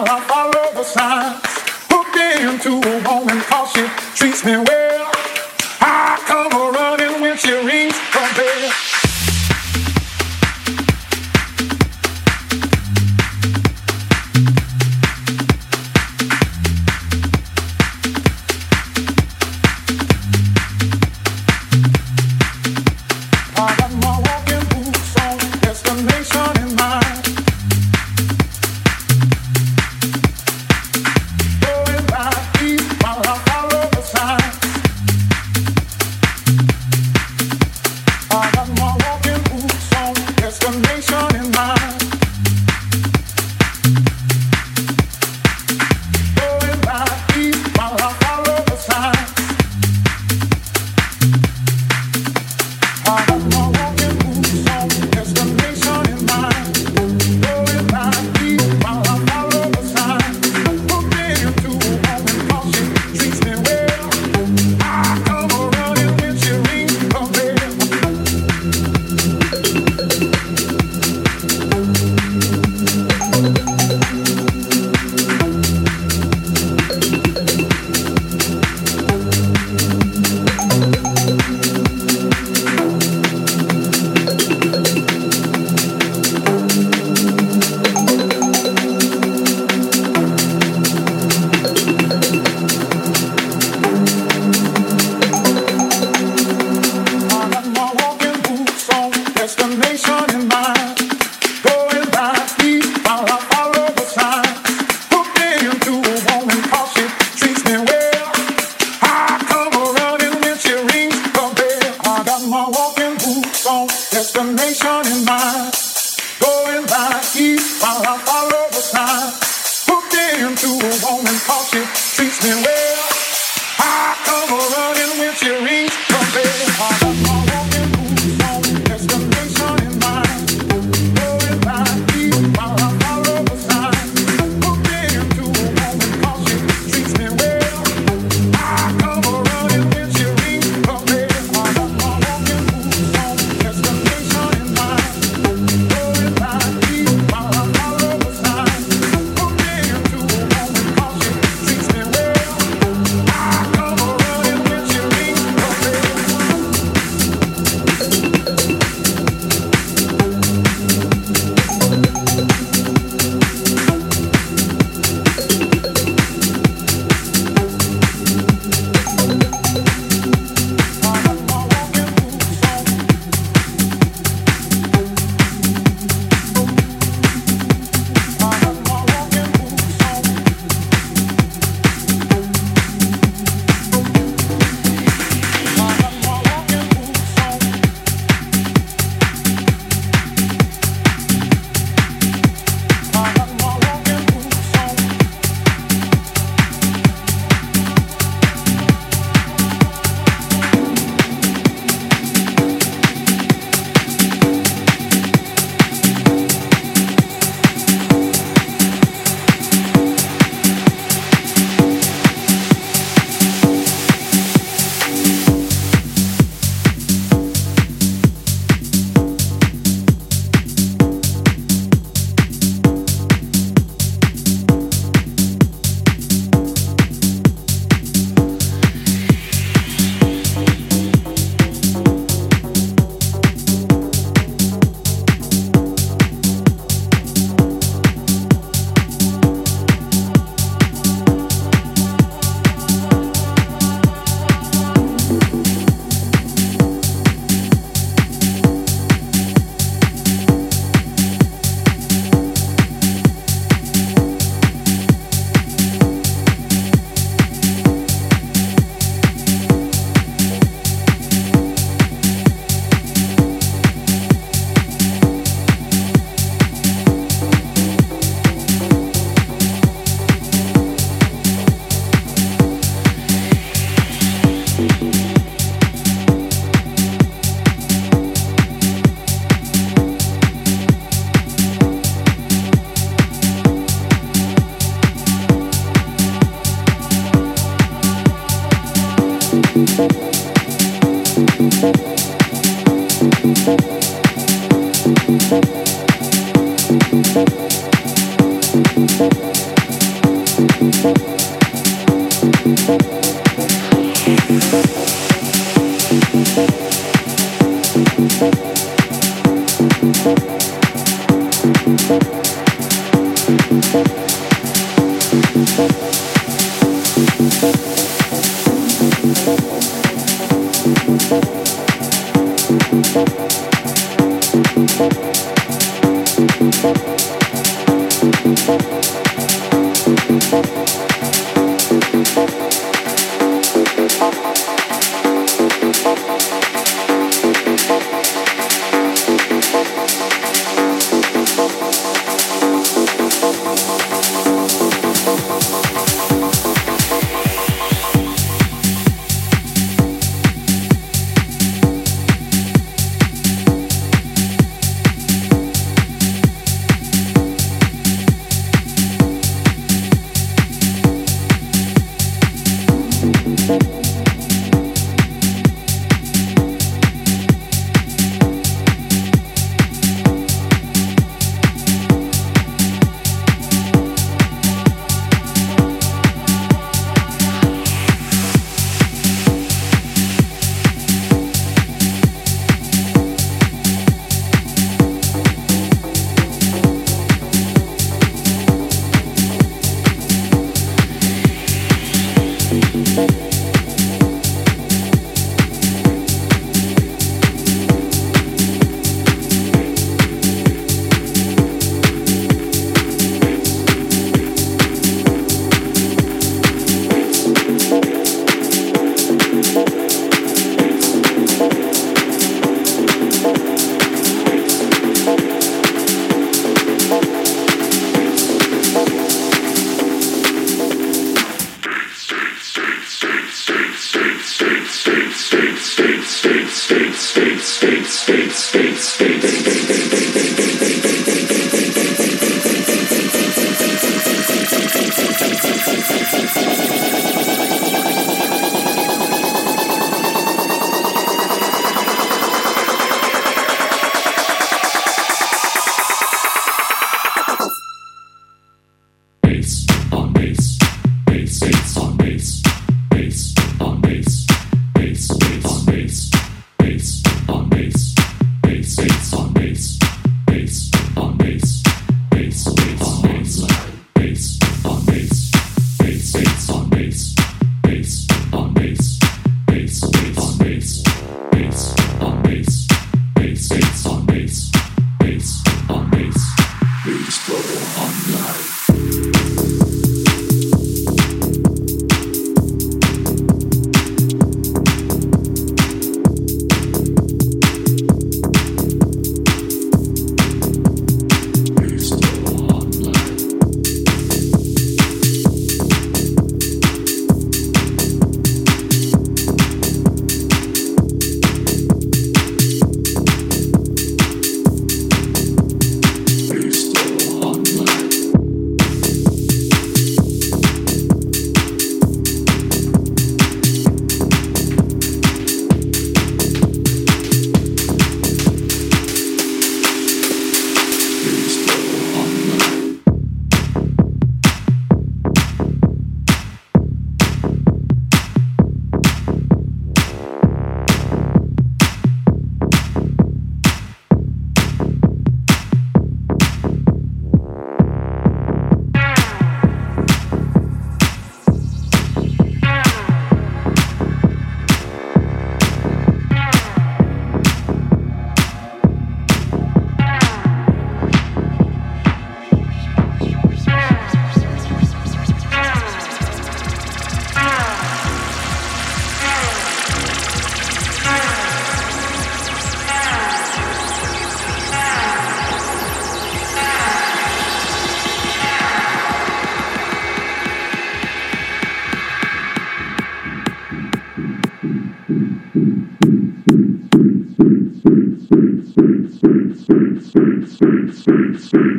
while I follow the signs. Hooked into a woman cause she treats me well. I come a running when she rings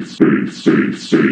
Thank you.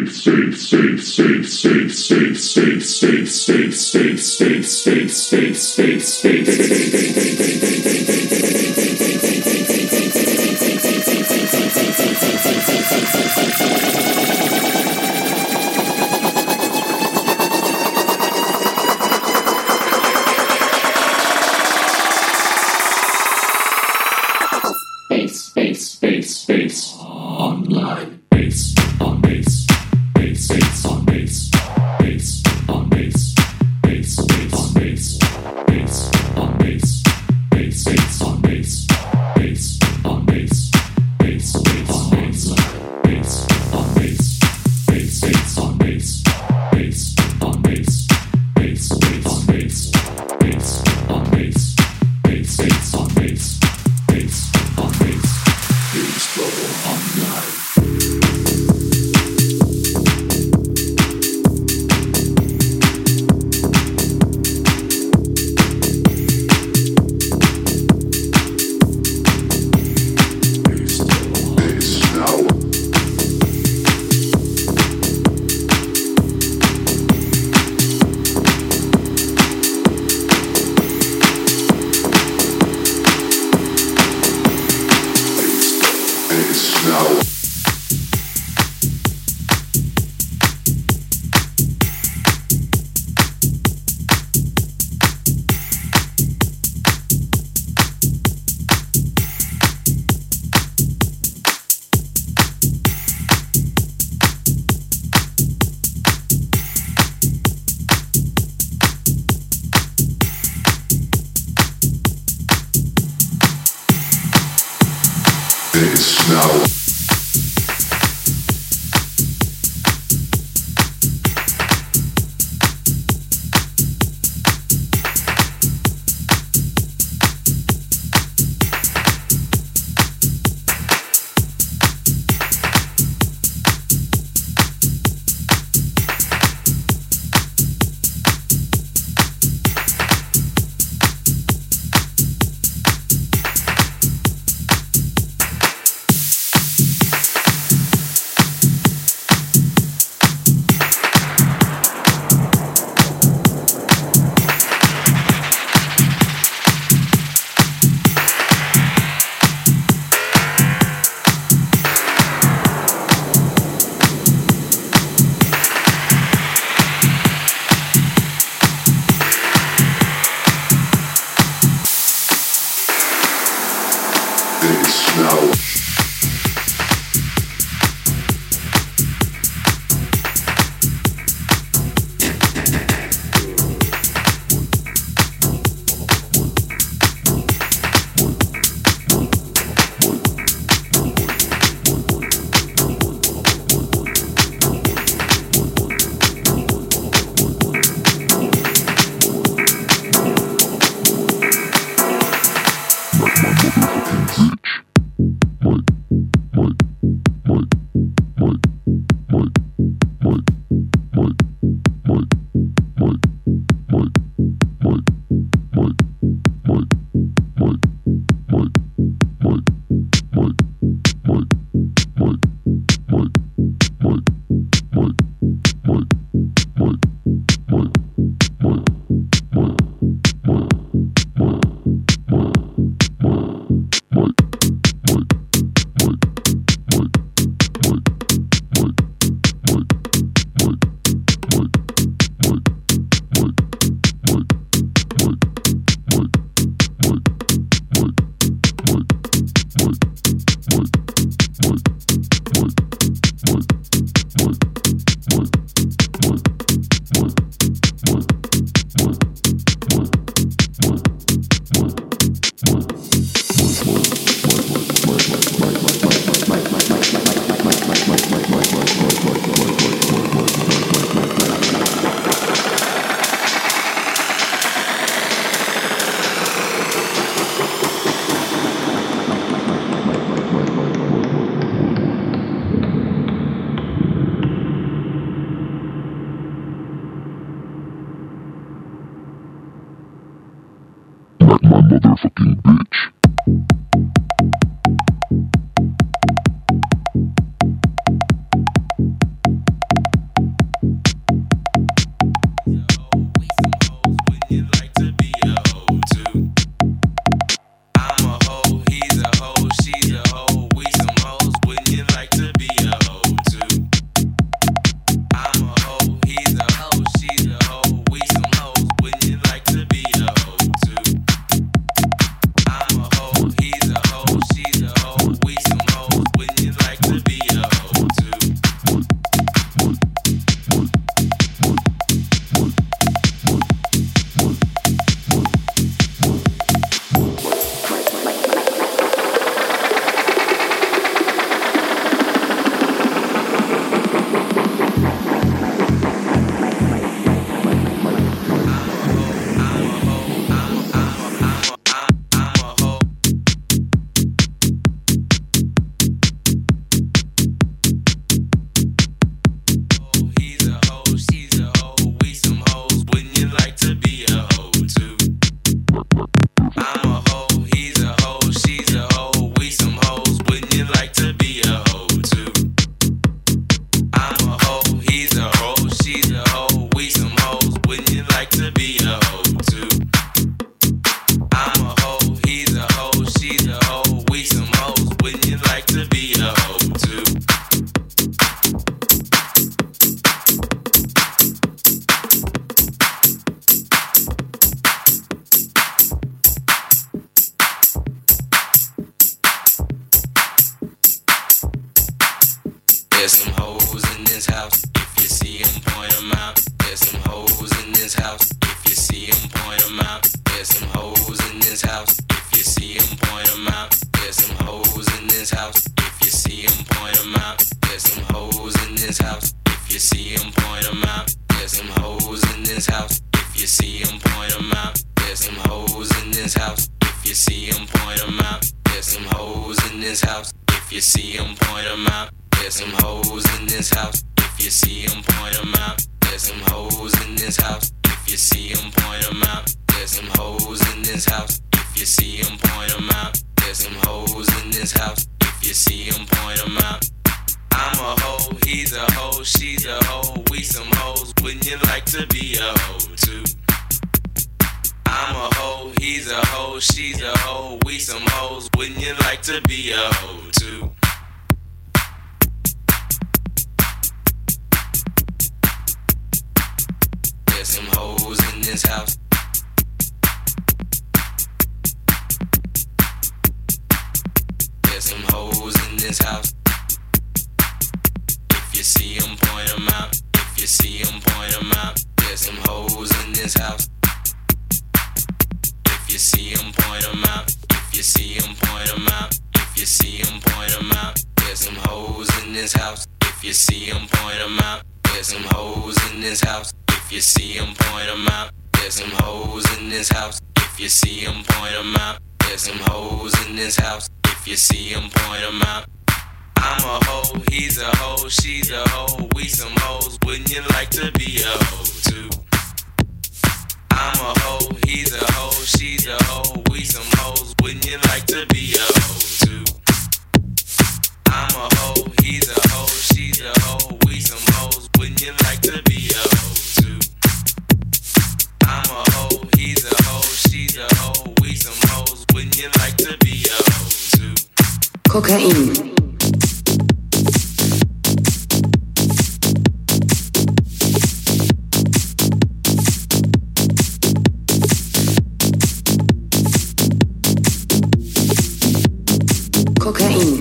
Okay.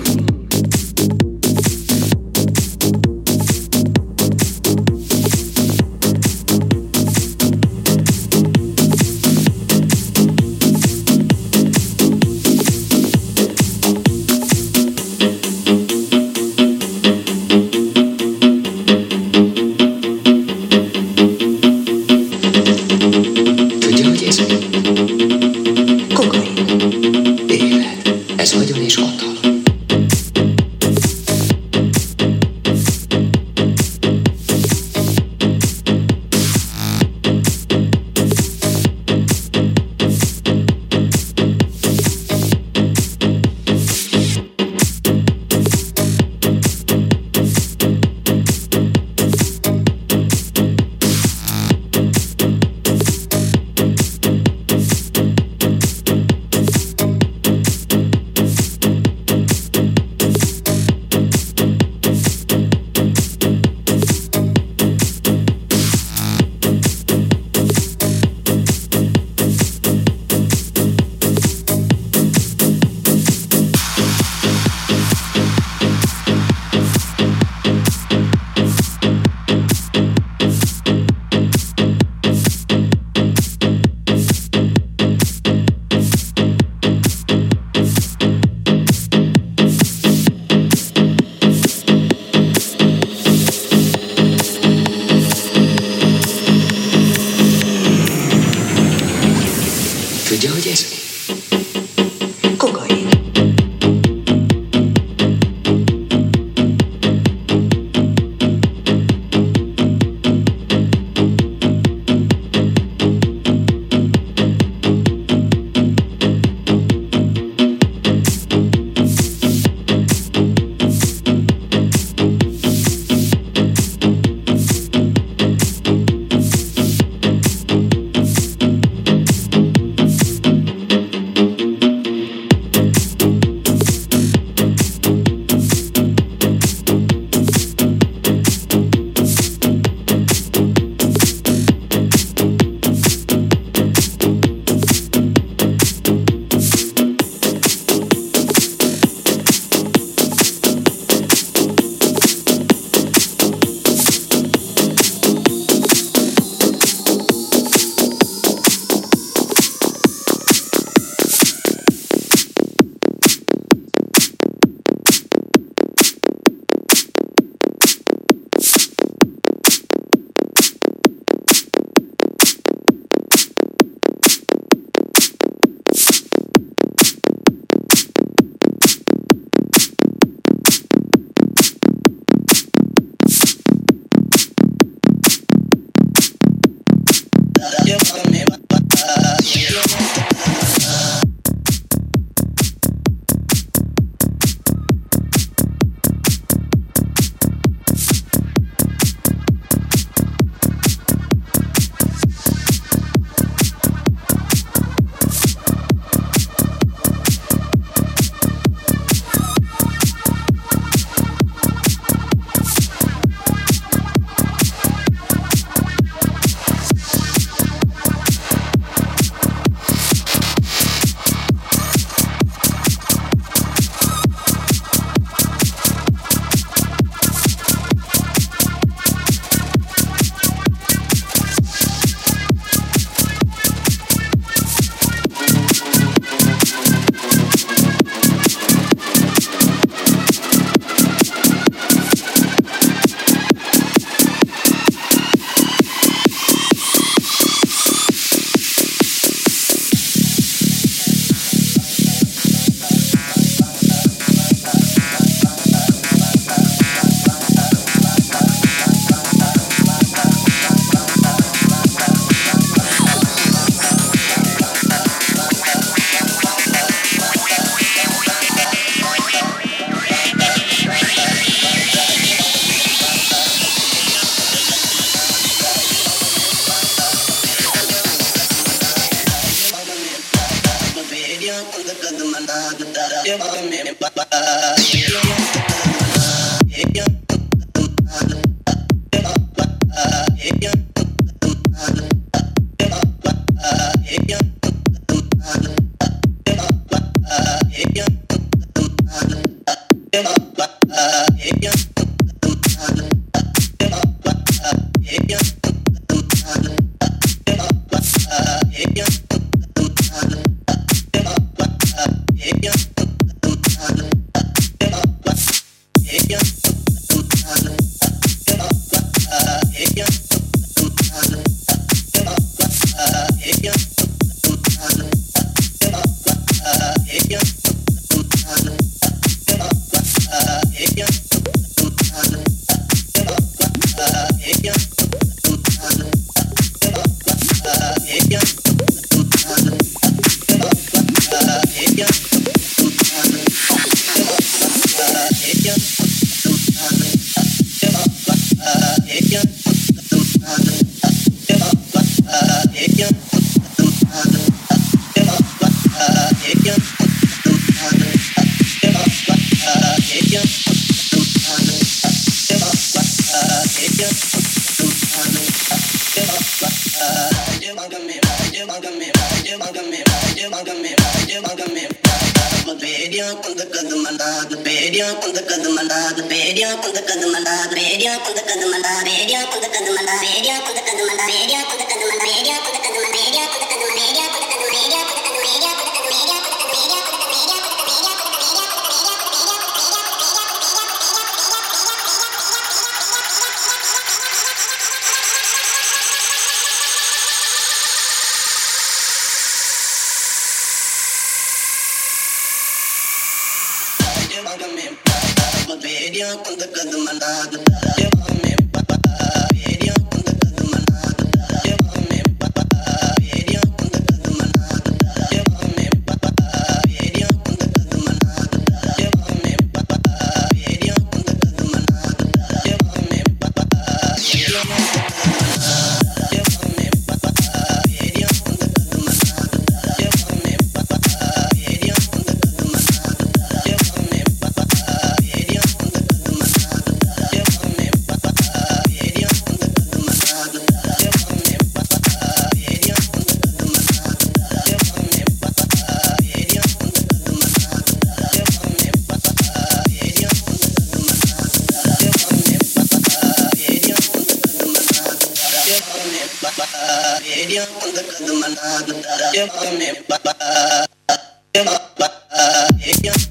Yeah.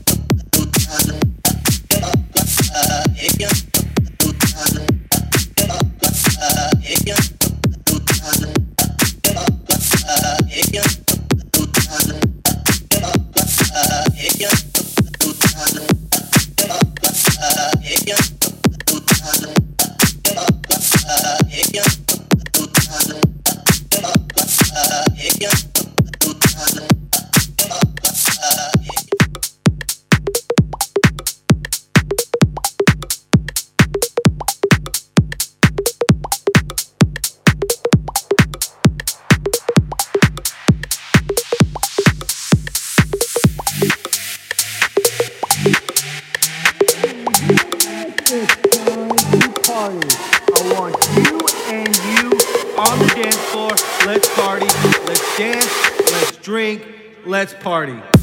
drink, let's party.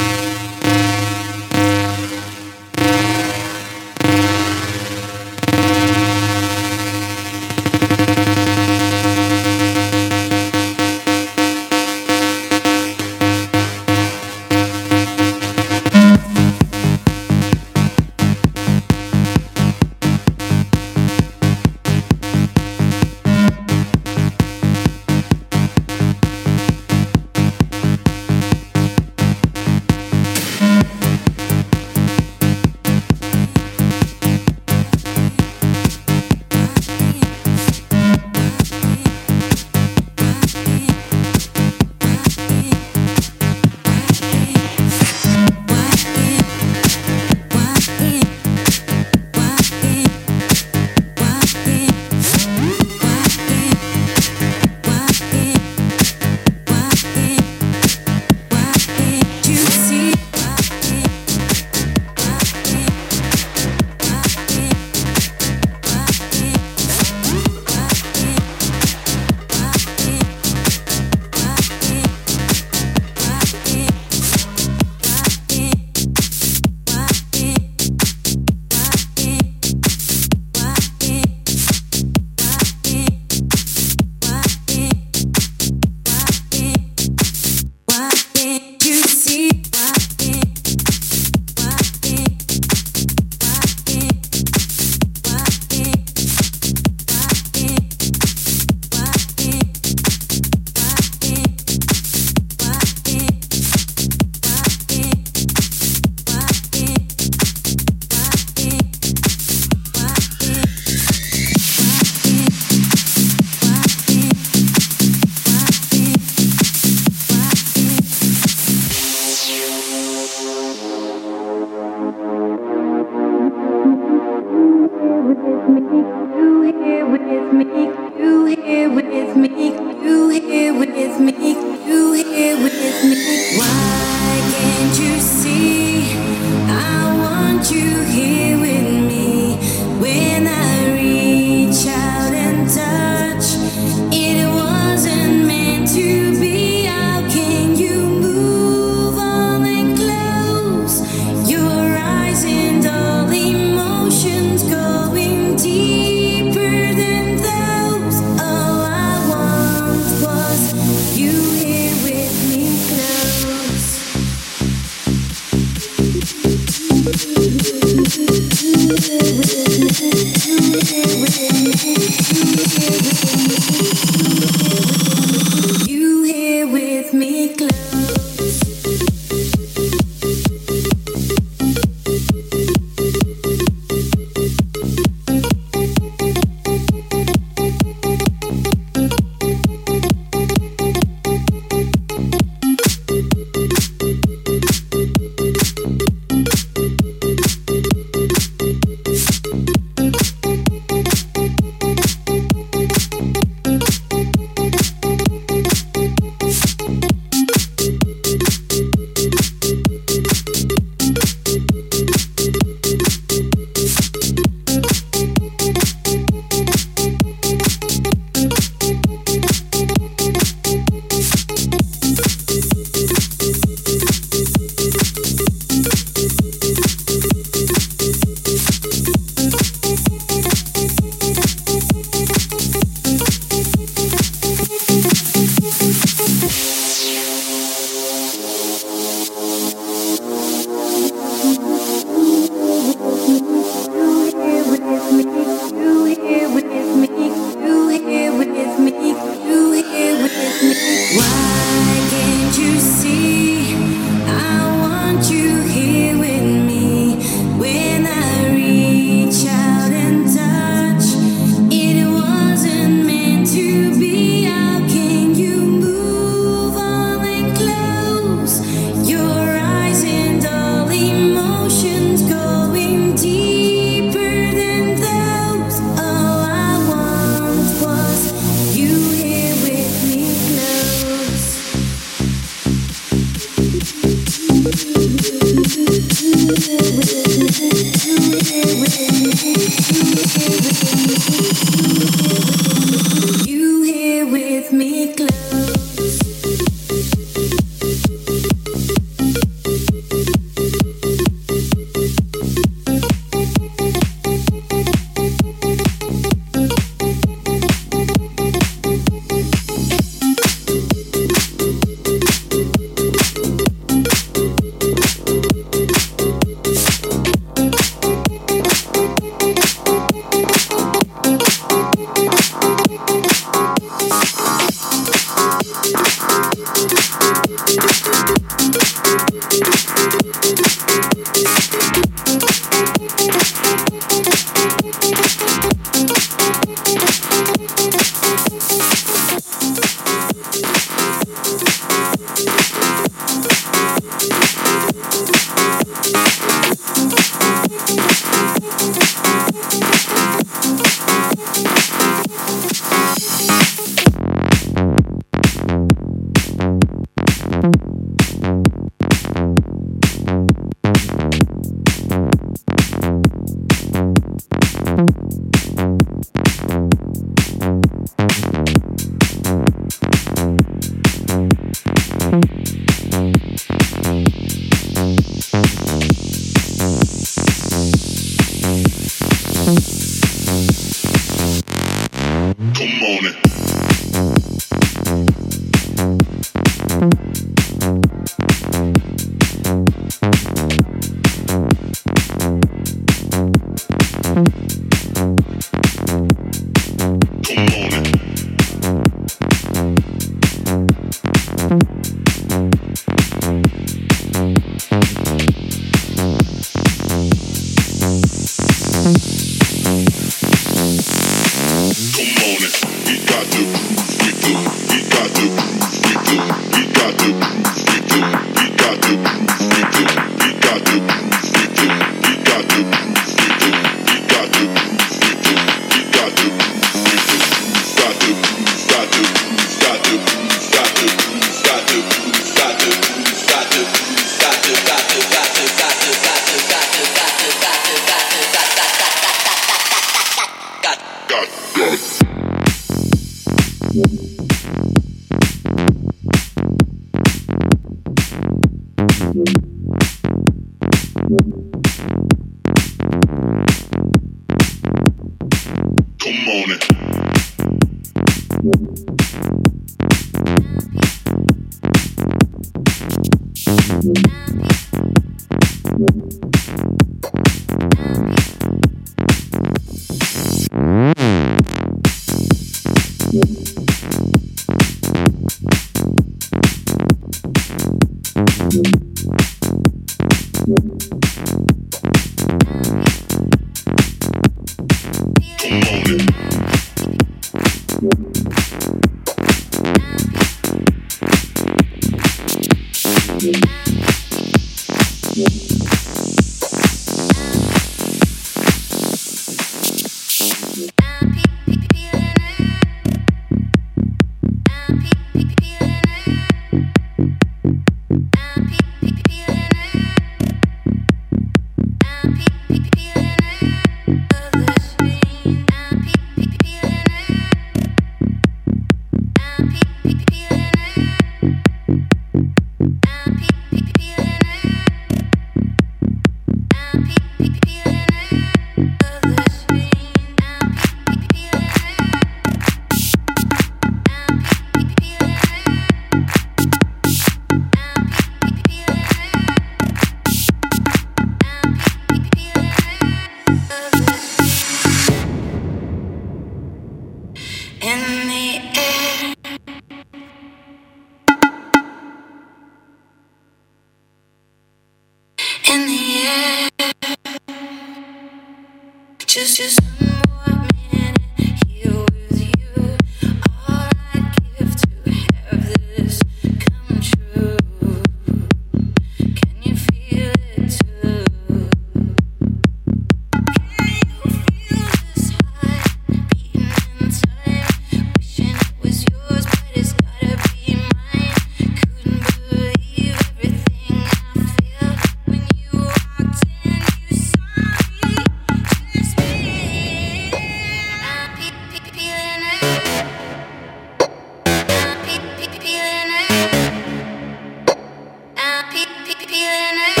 And